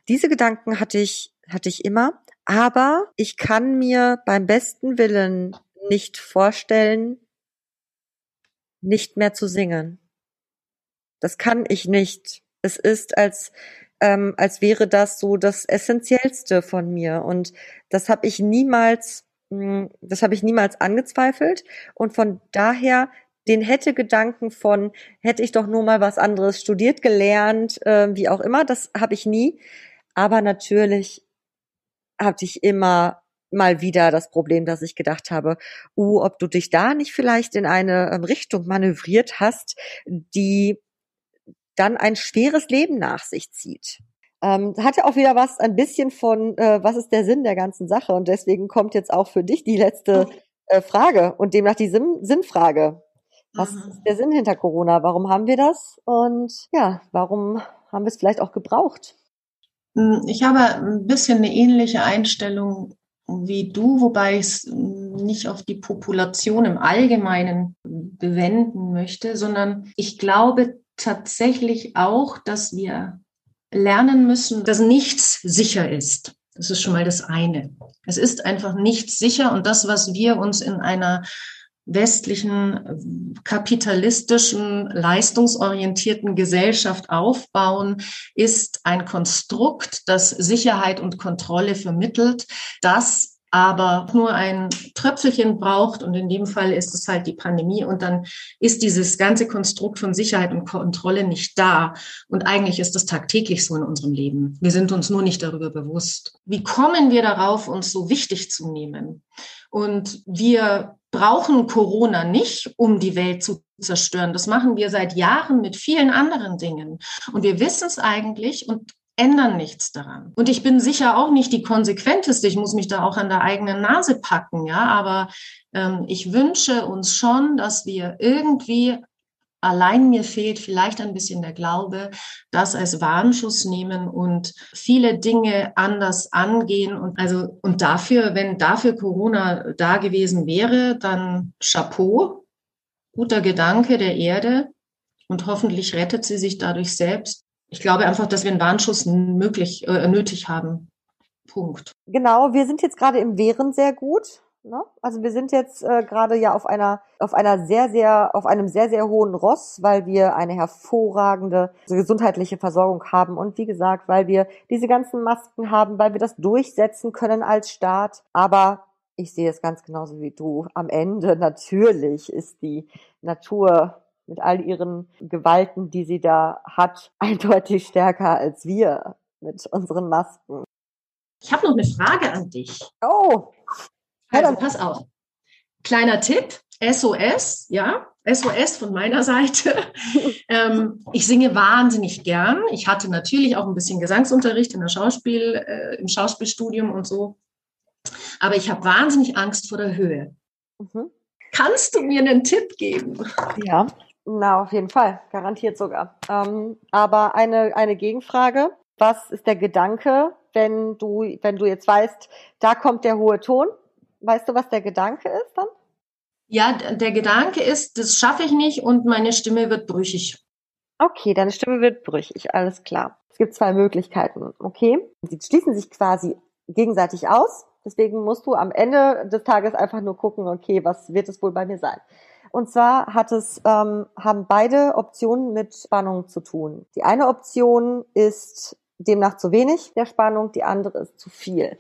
Speaker 1: Diese Gedanken hatte ich, hatte ich immer, aber ich kann mir beim besten Willen nicht vorstellen, nicht mehr zu singen. Das kann ich nicht. Es ist als ähm, als wäre das so das Essentiellste von mir und das habe ich niemals das habe ich niemals angezweifelt und von daher den hätte Gedanken von hätte ich doch nur mal was anderes studiert gelernt äh, wie auch immer das habe ich nie aber natürlich hatte ich immer mal wieder das Problem, dass ich gedacht habe, uh, ob du dich da nicht vielleicht in eine ähm, Richtung manövriert hast, die dann ein schweres Leben nach sich zieht. Ähm, hat ja auch wieder was, ein bisschen von, äh, was ist der Sinn der ganzen Sache? Und deswegen kommt jetzt auch für dich die letzte äh, Frage und demnach die Sinn Sinnfrage. Was mhm. ist der Sinn hinter Corona? Warum haben wir das? Und ja, warum haben wir es vielleicht auch gebraucht?
Speaker 2: Hm, ich habe ein bisschen eine ähnliche Einstellung wie du, wobei ich es nicht auf die Population im Allgemeinen bewenden möchte, sondern ich glaube tatsächlich auch, dass wir lernen müssen, dass nichts sicher ist. Das ist schon mal das eine. Es ist einfach nichts sicher und das, was wir uns in einer westlichen, kapitalistischen, leistungsorientierten Gesellschaft aufbauen, ist ein Konstrukt, das Sicherheit und Kontrolle vermittelt, das aber nur ein Tröpfelchen braucht und in dem Fall ist es halt die Pandemie und dann ist dieses ganze Konstrukt von Sicherheit und Kontrolle nicht da und eigentlich ist das tagtäglich so in unserem Leben. Wir sind uns nur nicht darüber bewusst. Wie kommen wir darauf, uns so wichtig zu nehmen? Und wir brauchen Corona nicht, um die Welt zu zerstören. Das machen wir seit Jahren mit vielen anderen Dingen. Und wir wissen es eigentlich und ändern nichts daran. Und ich bin sicher auch nicht die konsequenteste. Ich muss mich da auch an der eigenen Nase packen, ja. Aber ähm, ich wünsche uns schon, dass wir irgendwie Allein mir fehlt vielleicht ein bisschen der Glaube, das als Warnschuss nehmen und viele Dinge anders angehen. Und also, und dafür, wenn dafür Corona da gewesen wäre, dann Chapeau, guter Gedanke der Erde. Und hoffentlich rettet sie sich dadurch selbst ich glaube einfach, dass wir einen Warnschuss möglich, äh, nötig haben. Punkt.
Speaker 1: Genau, wir sind jetzt gerade im Wehren sehr gut. Ne? Also wir sind jetzt äh, gerade ja auf einer auf einer sehr sehr auf einem sehr sehr hohen Ross, weil wir eine hervorragende gesundheitliche Versorgung haben und wie gesagt, weil wir diese ganzen Masken haben, weil wir das durchsetzen können als Staat. Aber ich sehe es ganz genauso wie du. Am Ende natürlich ist die Natur mit all ihren Gewalten, die sie da hat, eindeutig stärker als wir mit unseren Masken.
Speaker 2: Ich habe noch eine Frage an dich.
Speaker 1: Oh,
Speaker 2: also pass auf. Kleiner Tipp, SOS, ja, SOS von meiner Seite. ähm, ich singe wahnsinnig gern. Ich hatte natürlich auch ein bisschen Gesangsunterricht in der Schauspiel, äh, im Schauspielstudium und so. Aber ich habe wahnsinnig Angst vor der Höhe. Mhm. Kannst du mir einen Tipp geben?
Speaker 1: Ja, na, auf jeden Fall. Garantiert sogar. Ähm, aber eine, eine Gegenfrage. Was ist der Gedanke, wenn du, wenn du jetzt weißt, da kommt der hohe Ton? Weißt du, was der Gedanke ist dann?
Speaker 2: Ja, der Gedanke ist, das schaffe ich nicht und meine Stimme wird brüchig.
Speaker 1: Okay, deine Stimme wird brüchig, alles klar. Es gibt zwei Möglichkeiten, okay? Sie schließen sich quasi gegenseitig aus. Deswegen musst du am Ende des Tages einfach nur gucken, okay, was wird es wohl bei mir sein? Und zwar hat es, ähm, haben beide Optionen mit Spannung zu tun. Die eine Option ist demnach zu wenig der Spannung, die andere ist zu viel.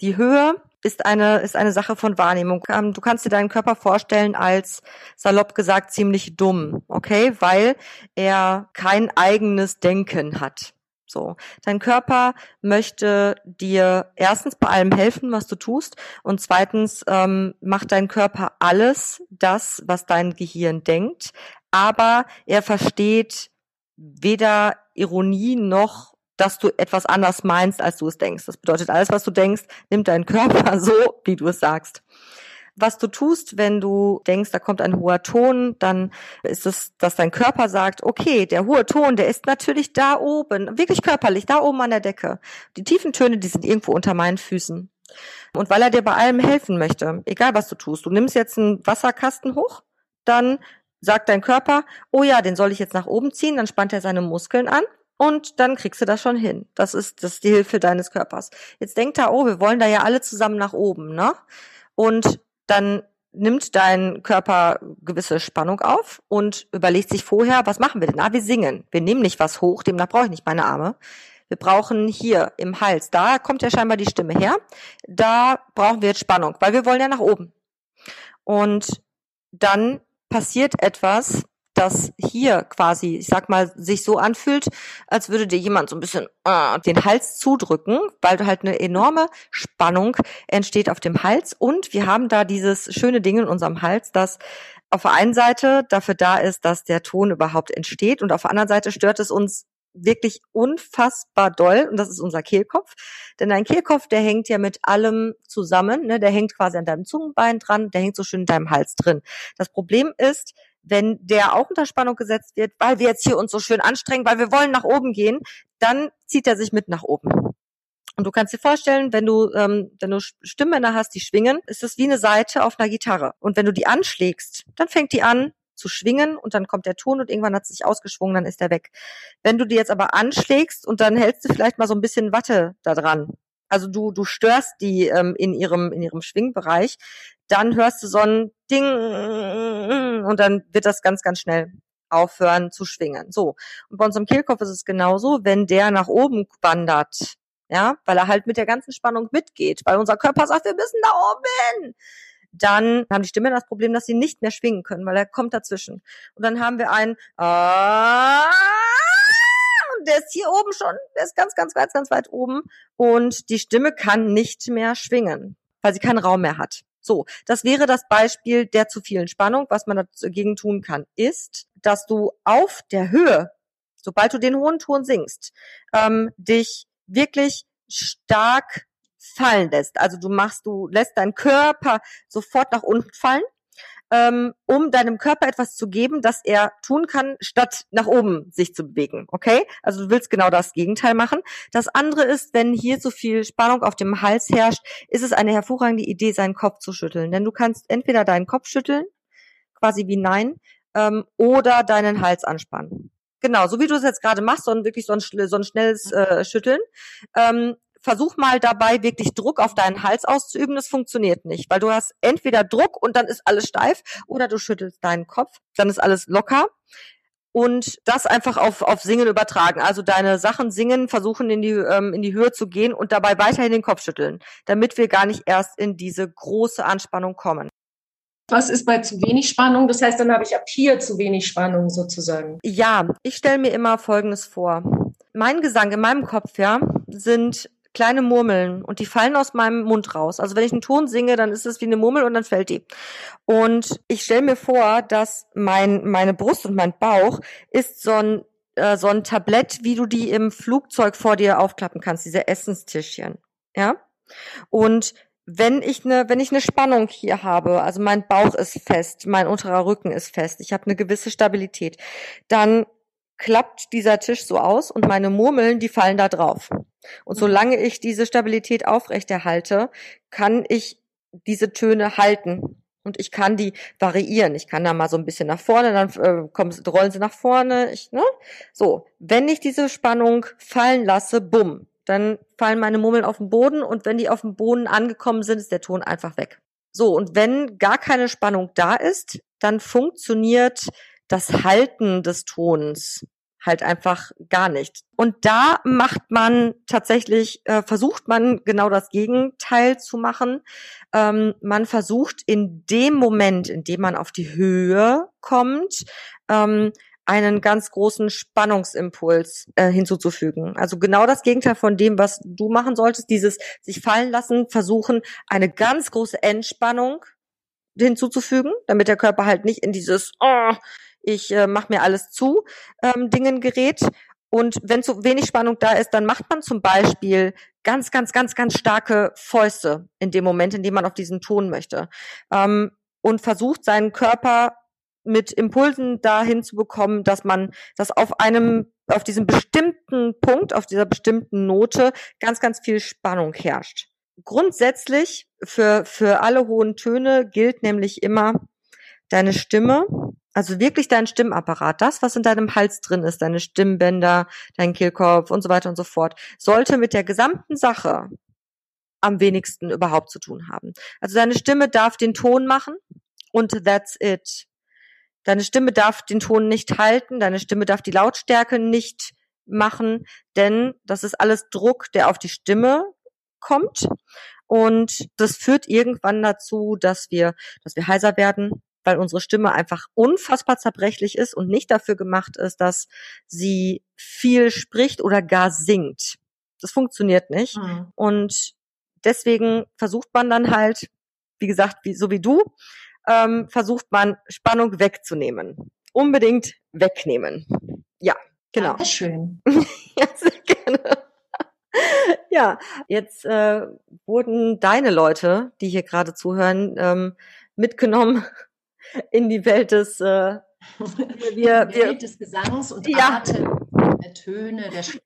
Speaker 1: Die Höhe ist eine, ist eine Sache von Wahrnehmung. Ähm, du kannst dir deinen Körper vorstellen als, salopp gesagt, ziemlich dumm, okay? Weil er kein eigenes Denken hat. So. Dein Körper möchte dir erstens bei allem helfen, was du tust, und zweitens ähm, macht dein Körper alles das, was dein Gehirn denkt, aber er versteht weder Ironie noch dass du etwas anders meinst, als du es denkst. Das bedeutet, alles, was du denkst, nimmt dein Körper so, wie du es sagst. Was du tust, wenn du denkst, da kommt ein hoher Ton, dann ist es, dass dein Körper sagt, okay, der hohe Ton, der ist natürlich da oben, wirklich körperlich, da oben an der Decke. Die tiefen Töne, die sind irgendwo unter meinen Füßen. Und weil er dir bei allem helfen möchte, egal was du tust, du nimmst jetzt einen Wasserkasten hoch, dann sagt dein Körper, oh ja, den soll ich jetzt nach oben ziehen, dann spannt er seine Muskeln an und dann kriegst du das schon hin. Das ist, das ist die Hilfe deines Körpers. Jetzt denk da, oh, wir wollen da ja alle zusammen nach oben, ne? Und dann nimmt dein Körper gewisse Spannung auf und überlegt sich vorher, was machen wir denn? Ah, wir singen. Wir nehmen nicht was hoch, demnach brauche ich nicht meine Arme. Wir brauchen hier im Hals, da kommt ja scheinbar die Stimme her. Da brauchen wir jetzt Spannung, weil wir wollen ja nach oben. Und dann passiert etwas, das hier quasi, ich sag mal, sich so anfühlt, als würde dir jemand so ein bisschen äh, den Hals zudrücken, weil du halt eine enorme Spannung entsteht auf dem Hals. Und wir haben da dieses schöne Ding in unserem Hals, das auf der einen Seite dafür da ist, dass der Ton überhaupt entsteht und auf der anderen Seite stört es uns wirklich unfassbar doll und das ist unser Kehlkopf. Denn dein Kehlkopf, der hängt ja mit allem zusammen, ne? der hängt quasi an deinem Zungenbein dran, der hängt so schön in deinem Hals drin. Das Problem ist, wenn der auch unter Spannung gesetzt wird, weil wir jetzt hier uns so schön anstrengen, weil wir wollen nach oben gehen, dann zieht er sich mit nach oben. Und du kannst dir vorstellen, wenn du, ähm, wenn du Stimmbänder hast, die schwingen, ist das wie eine Seite auf einer Gitarre. Und wenn du die anschlägst, dann fängt die an zu schwingen und dann kommt der Ton und irgendwann hat sie sich ausgeschwungen, dann ist der weg. Wenn du die jetzt aber anschlägst und dann hältst du vielleicht mal so ein bisschen Watte da dran, also du, du störst die ähm, in ihrem, in ihrem Schwingbereich, dann hörst du so ein Ding und dann wird das ganz, ganz schnell aufhören zu schwingen. So. Und bei unserem Kehlkopf ist es genauso, wenn der nach oben wandert, ja, weil er halt mit der ganzen Spannung mitgeht, weil unser Körper sagt, wir müssen da oben hin. Dann haben die Stimmen das Problem, dass sie nicht mehr schwingen können, weil er kommt dazwischen. Und dann haben wir ein der ist hier oben schon, der ist ganz, ganz weit, ganz weit oben und die Stimme kann nicht mehr schwingen, weil sie keinen Raum mehr hat. So, das wäre das Beispiel der zu vielen Spannung. Was man dagegen tun kann, ist, dass du auf der Höhe, sobald du den hohen Ton singst, ähm, dich wirklich stark fallen lässt. Also du machst, du lässt deinen Körper sofort nach unten fallen ähm, um deinem Körper etwas zu geben, das er tun kann, statt nach oben sich zu bewegen. Okay? Also du willst genau das Gegenteil machen. Das andere ist, wenn hier so viel Spannung auf dem Hals herrscht, ist es eine hervorragende Idee, seinen Kopf zu schütteln. Denn du kannst entweder deinen Kopf schütteln, quasi wie Nein, ähm, oder deinen Hals anspannen. Genau, so wie du es jetzt gerade machst, so ein wirklich so ein, so ein schnelles äh, Schütteln. Ähm, versuch mal dabei wirklich Druck auf deinen Hals auszuüben. Das funktioniert nicht, weil du hast entweder Druck und dann ist alles steif oder du schüttelst deinen Kopf, dann ist alles locker und das einfach auf, auf Singen übertragen. Also deine Sachen singen, versuchen in die, ähm, in die Höhe zu gehen und dabei weiterhin den Kopf schütteln, damit wir gar nicht erst in diese große Anspannung kommen.
Speaker 2: Was ist bei zu wenig Spannung? Das heißt, dann habe ich ab hier zu wenig Spannung sozusagen.
Speaker 1: Ja, ich stelle mir immer Folgendes vor. Mein Gesang in meinem Kopf, ja, sind kleine Murmeln und die fallen aus meinem Mund raus. Also wenn ich einen Ton singe, dann ist es wie eine Murmel und dann fällt die. Und ich stelle mir vor, dass mein, meine Brust und mein Bauch ist so ein, äh, so ein Tablett, wie du die im Flugzeug vor dir aufklappen kannst, diese Essenstischchen. Ja? Und wenn ich eine, wenn ich eine Spannung hier habe, also mein Bauch ist fest, mein unterer Rücken ist fest, ich habe eine gewisse Stabilität, dann klappt dieser Tisch so aus und meine Murmeln, die fallen da drauf. Und solange ich diese Stabilität aufrechterhalte, kann ich diese Töne halten. Und ich kann die variieren. Ich kann da mal so ein bisschen nach vorne, dann äh, kommen, rollen sie nach vorne. Ich, ne? So, wenn ich diese Spannung fallen lasse, bumm, dann fallen meine Murmeln auf den Boden und wenn die auf dem Boden angekommen sind, ist der Ton einfach weg. So, und wenn gar keine Spannung da ist, dann funktioniert das Halten des Tons halt einfach gar nicht. Und da macht man tatsächlich, äh, versucht man genau das Gegenteil zu machen. Ähm, man versucht in dem Moment, in dem man auf die Höhe kommt, ähm, einen ganz großen Spannungsimpuls äh, hinzuzufügen. Also genau das Gegenteil von dem, was du machen solltest, dieses sich fallen lassen, versuchen, eine ganz große Entspannung hinzuzufügen, damit der Körper halt nicht in dieses oh, ich äh, mache mir alles zu, ähm, Dingen gerät. Und wenn zu wenig Spannung da ist, dann macht man zum Beispiel ganz, ganz, ganz, ganz starke Fäuste in dem Moment, in dem man auf diesen Ton möchte. Ähm, und versucht seinen Körper mit Impulsen dahin zu bekommen, dass man das auf einem, auf diesem bestimmten Punkt, auf dieser bestimmten Note ganz, ganz viel Spannung herrscht. Grundsätzlich für, für alle hohen Töne gilt nämlich immer, deine Stimme also wirklich dein Stimmapparat, das, was in deinem Hals drin ist, deine Stimmbänder, dein Kehlkopf und so weiter und so fort, sollte mit der gesamten Sache am wenigsten überhaupt zu tun haben. Also deine Stimme darf den Ton machen und that's it. Deine Stimme darf den Ton nicht halten, deine Stimme darf die Lautstärke nicht machen, denn das ist alles Druck, der auf die Stimme kommt und das führt irgendwann dazu, dass wir, dass wir heiser werden, weil unsere Stimme einfach unfassbar zerbrechlich ist und nicht dafür gemacht ist, dass sie viel spricht oder gar singt. Das funktioniert nicht. Mhm. Und deswegen versucht man dann halt, wie gesagt, wie, so wie du, ähm, versucht man Spannung wegzunehmen. Unbedingt wegnehmen. Ja, genau.
Speaker 2: Dankeschön.
Speaker 1: ja, sehr gerne. Ja, jetzt äh, wurden deine Leute, die hier gerade zuhören, ähm, mitgenommen in die Welt des äh,
Speaker 2: wir, wir, Welt des Gesangs und ja. Atem, der Töne, der Stimme.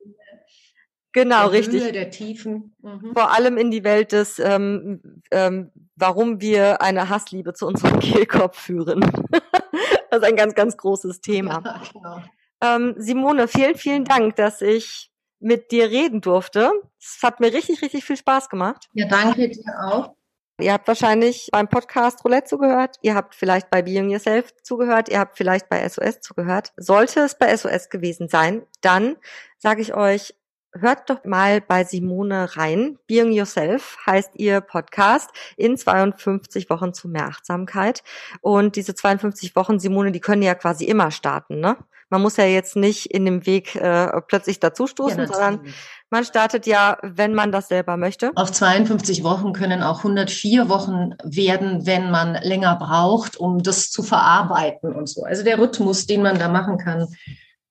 Speaker 1: Genau,
Speaker 2: der
Speaker 1: richtig.
Speaker 2: Höhe, der Tiefen.
Speaker 1: Mhm. Vor allem in die Welt des, ähm, ähm, warum wir eine Hassliebe zu unserem Kehlkopf führen. das ist ein ganz, ganz großes Thema. Ja, genau. ähm, Simone, vielen, vielen Dank, dass ich mit dir reden durfte. Es hat mir richtig, richtig viel Spaß gemacht.
Speaker 2: Ja, danke dir auch.
Speaker 1: Ihr habt wahrscheinlich beim Podcast Roulette zugehört, ihr habt vielleicht bei Being Yourself zugehört, ihr habt vielleicht bei SOS zugehört. Sollte es bei SOS gewesen sein, dann sage ich euch, hört doch mal bei Simone rein. Being Yourself heißt ihr Podcast in 52 Wochen zu mehr Achtsamkeit. Und diese 52 Wochen, Simone, die können ja quasi immer starten, ne? Man muss ja jetzt nicht in dem Weg äh, plötzlich dazustoßen, ja, sondern man startet ja, wenn man das selber möchte.
Speaker 2: Auf 52 Wochen können auch 104 Wochen werden, wenn man länger braucht, um das zu verarbeiten und so. Also der Rhythmus, den man da machen kann,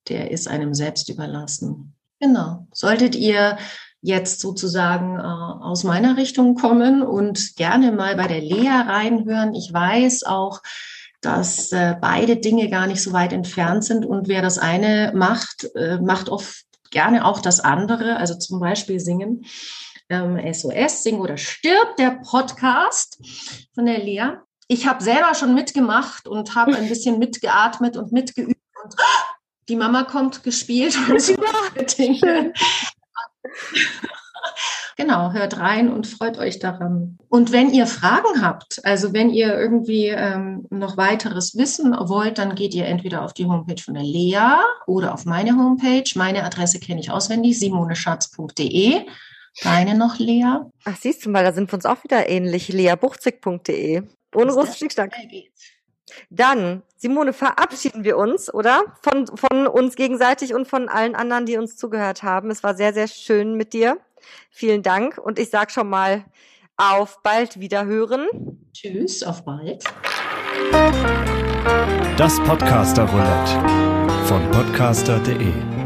Speaker 2: der ist einem selbst überlassen. Genau. Solltet ihr jetzt sozusagen äh, aus meiner Richtung kommen und gerne mal bei der Lea reinhören. Ich weiß auch, dass äh, beide Dinge gar nicht so weit entfernt sind und wer das eine macht, äh, macht oft gerne auch das andere, also zum Beispiel singen. Ähm, SOS, Sing oder Stirb, der Podcast von der Lea. Ich habe selber schon mitgemacht und habe ein bisschen mitgeatmet und mitgeübt und die Mama kommt gespielt und so Dinge. genau, hört rein und freut euch daran. Und wenn ihr Fragen habt, also wenn ihr irgendwie ähm, noch weiteres wissen wollt, dann geht ihr entweder auf die Homepage von der Lea oder auf meine Homepage. Meine Adresse kenne ich auswendig, simoneschatz.de. Deine noch, Lea?
Speaker 1: Ach, siehst du mal, da sind wir uns auch wieder ähnlich. leabuchzig.de. Ohne großen Schnickschnack. Dann, Simone, verabschieden wir uns, oder? Von, von uns gegenseitig und von allen anderen, die uns zugehört haben. Es war sehr, sehr schön mit dir. Vielen Dank und ich sag schon mal auf bald wiederhören.
Speaker 2: Tschüss, auf bald.
Speaker 3: Das Podcaster Roulette von podcaster.de